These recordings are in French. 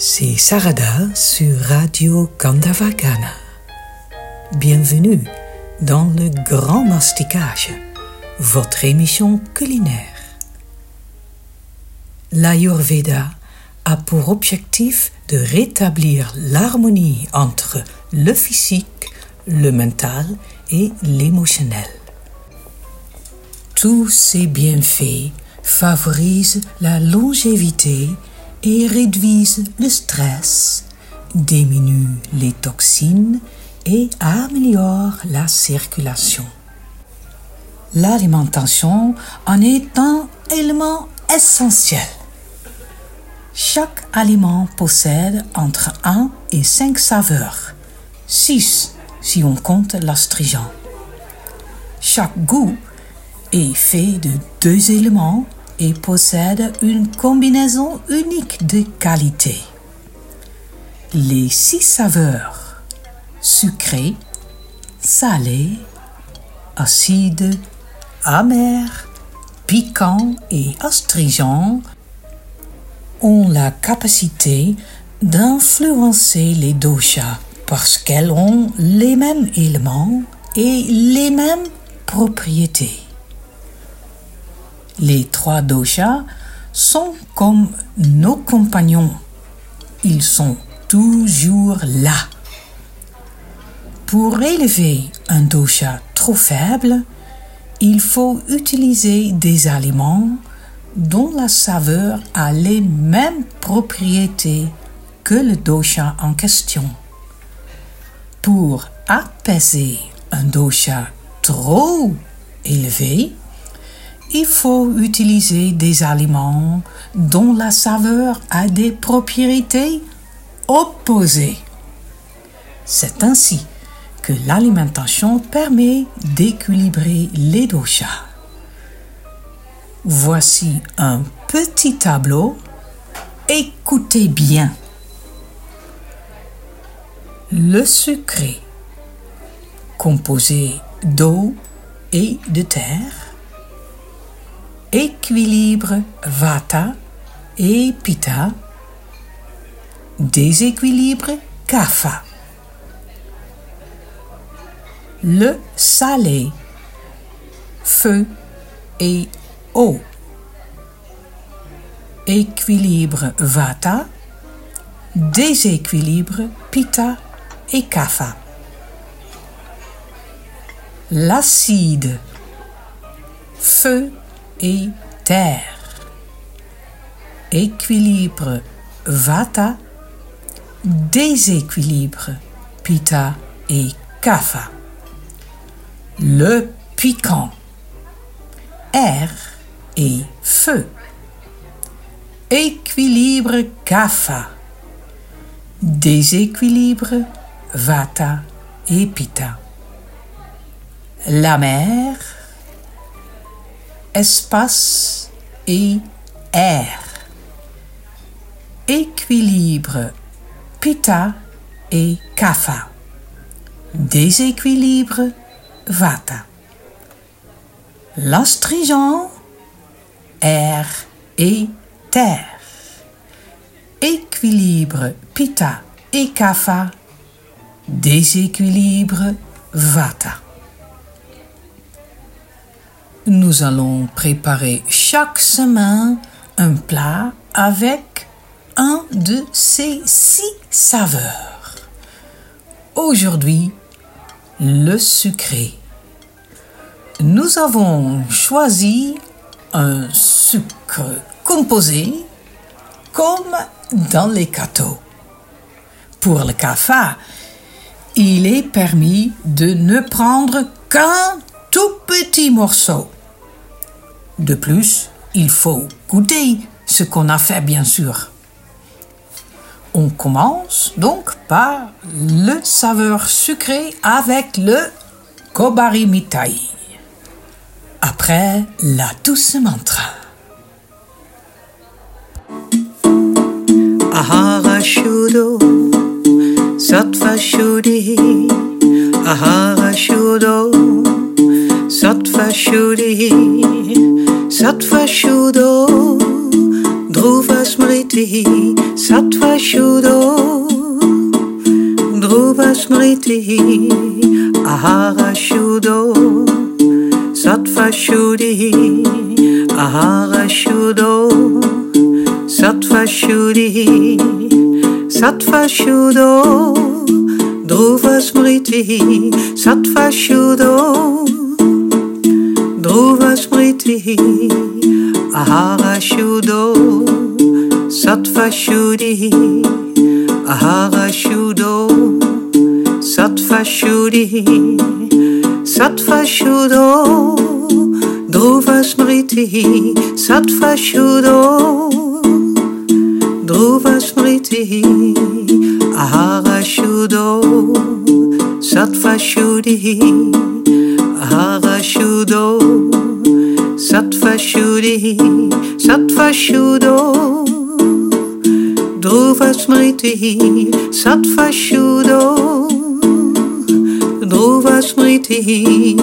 C'est Sarada sur Radio Kandavagana. Bienvenue dans le Grand Masticage, votre émission culinaire. L'Ayurveda a pour objectif de rétablir l'harmonie entre le physique, le mental et l'émotionnel. Tous ces bienfaits favorisent la longévité et réduisent le stress, diminuent les toxines et améliorent la circulation. L'alimentation en est un élément essentiel. Chaque aliment possède entre 1 et 5 saveurs, 6 si on compte l'astringent. Chaque goût est fait de deux éléments et possède une combinaison unique de qualités. Les six saveurs sucré, salé, acide, amer, piquant et astringent ont la capacité d'influencer les doshas parce qu'elles ont les mêmes éléments et les mêmes propriétés. Les trois doshas sont comme nos compagnons. Ils sont toujours là. Pour élever un dosha trop faible, il faut utiliser des aliments dont la saveur a les mêmes propriétés que le dosha en question. Pour apaiser un dosha trop élevé, il faut utiliser des aliments dont la saveur a des propriétés opposées. C'est ainsi que l'alimentation permet d'équilibrer les doshas. Voici un petit tableau. Écoutez bien. Le sucré, composé d'eau et de terre, équilibre Vata et Pitta, déséquilibre Kapha. Le salé, feu et eau. Équilibre Vata, déséquilibre Pitta et Kapha. L'acide, feu et. Équilibre Vata, déséquilibre Pitta et Kapha. Le piquant, air et feu. Équilibre Kapha, déséquilibre Vata et Pitta. La mer, espace et air. Équilibre Pitta et Kapha. Déséquilibre Vata. L'astringent, air et terre. Équilibre Pitta et Kapha. Déséquilibre Vata. Nous allons préparer chaque semaine un plat avec un de ces six saveurs. Aujourd'hui, le sucré. Nous avons choisi un sucre composé comme dans les gâteaux. Pour le café, il est permis de ne prendre qu'un tout petit morceau. De plus, il faut goûter ce qu'on a fait, bien sûr. On commence donc par le saveur sucré avec le Kobari Mitai. Après, la douce mantra. Ahara Shudo Sattva Shuddhi Ahara Shudo Sattva Shuddhi Sattva Shudo Dhruva Smriti Sattva Shuddho Dhruva Smriti Ahara Shuddho Sattva Shuddhi Ahara Shuddho Sattva Shuddhi Sattva Shuddho Dhruva Smriti Sattva Shuddho over spriti ahara shudo sattva shudi ahara shudo sattva shudi sattva shudo dhruva smriti sattva shudo dhruva smriti ahara shudo sattva shudi ahara shudo Sattva Shuddhi Sattva Shuddho Dhruva Smriti Sattva Dhruva Smriti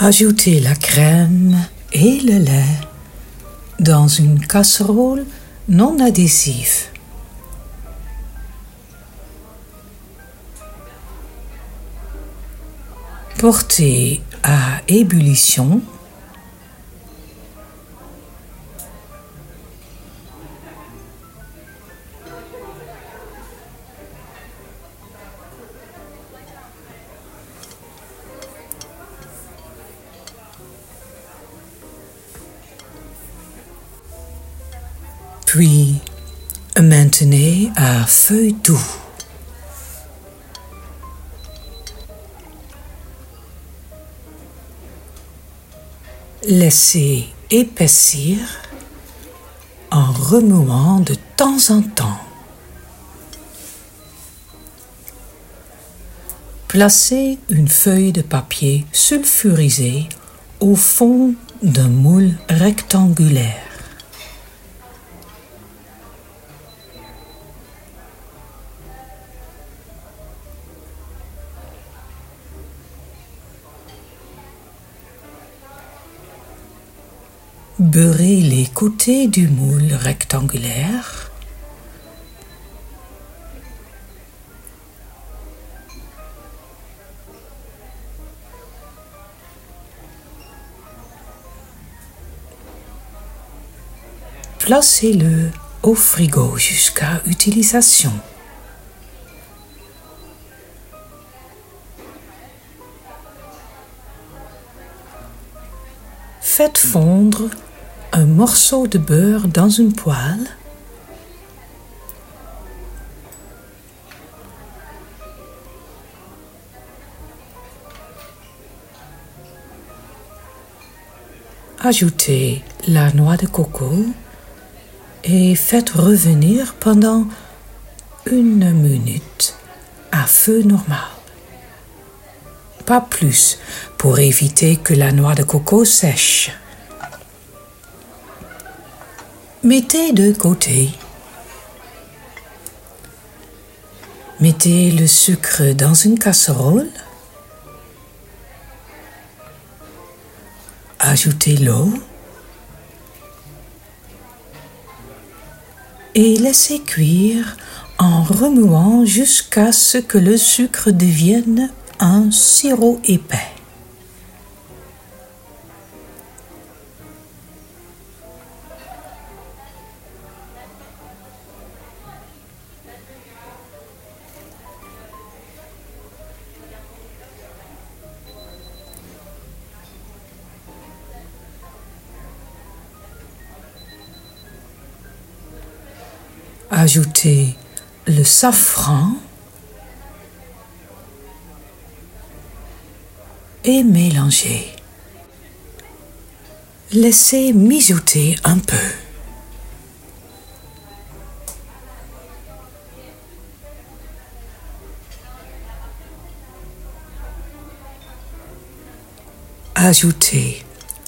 Ajoutez la crème et le lait dans une casserole non adhésive. Portez à ébullition Puis maintenez à feu doux. Laissez épaissir en remuant de temps en temps. Placez une feuille de papier sulfurisé au fond d'un moule rectangulaire. Beurrez les côtés du moule rectangulaire. Placez-le au frigo jusqu'à utilisation. Faites fondre morceau de beurre dans une poêle. Ajoutez la noix de coco et faites revenir pendant une minute à feu normal. Pas plus pour éviter que la noix de coco sèche. Mettez de côté. Mettez le sucre dans une casserole. Ajoutez l'eau. Et laissez cuire en remuant jusqu'à ce que le sucre devienne un sirop épais. Ajoutez le safran et mélangez. Laissez mijoter un peu. Ajoutez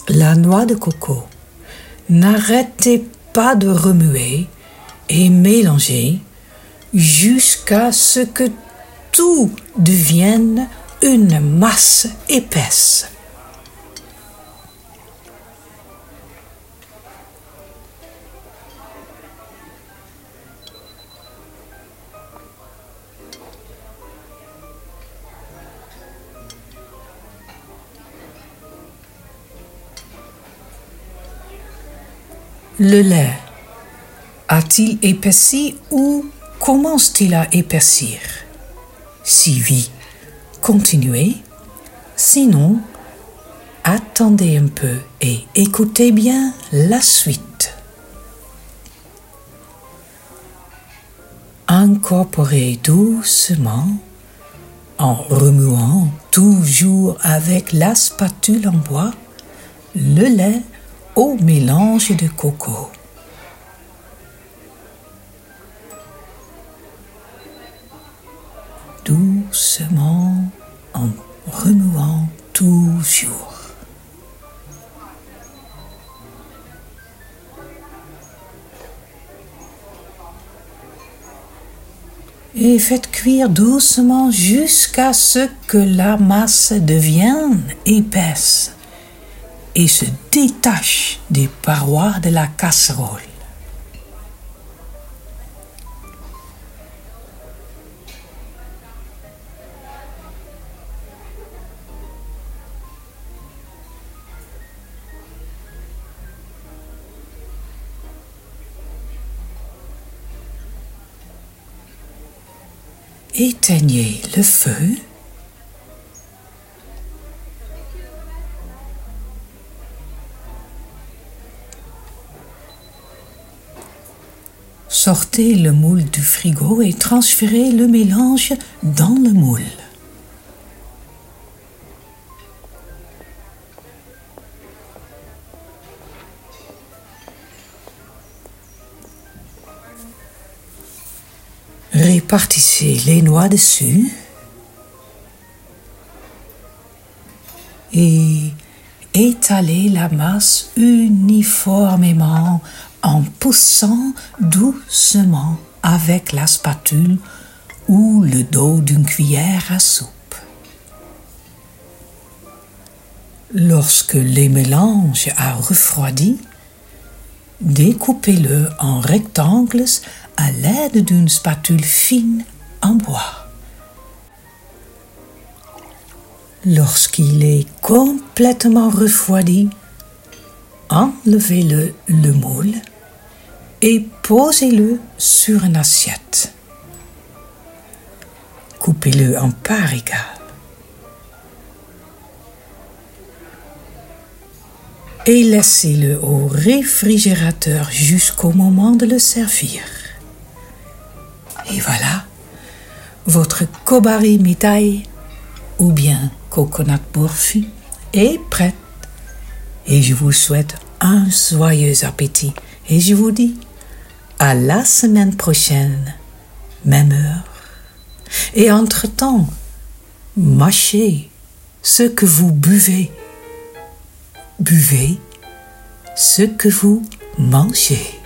la noix de coco. N'arrêtez pas de remuer et mélanger jusqu'à ce que tout devienne une masse épaisse. Le lait a-t-il épaissi ou commence-t-il à épaissir Si oui, continuez. Sinon, attendez un peu et écoutez bien la suite. Incorporez doucement en remuant toujours avec la spatule en bois le lait au mélange de coco. En remuant toujours. et faites cuire doucement jusqu'à ce que la masse devienne épaisse et se détache des parois de la casserole. Éteignez le feu. Sortez le moule du frigo et transférez le mélange dans le moule. Répartissez les noix dessus et étalez la masse uniformément en poussant doucement avec la spatule ou le dos d'une cuillère à soupe. Lorsque les mélanges a refroidi, découpez-le en rectangles à l'aide d'une spatule fine en bois. Lorsqu'il est complètement refroidi, enlevez-le le moule et posez-le sur une assiette. Coupez-le en parts égales. Et laissez-le au réfrigérateur jusqu'au moment de le servir. Et voilà, votre kobari mitai ou bien coconut burfi est prête. Et je vous souhaite un joyeux appétit. Et je vous dis à la semaine prochaine, même heure. Et entre-temps, mâchez ce que vous buvez. Buvez ce que vous mangez.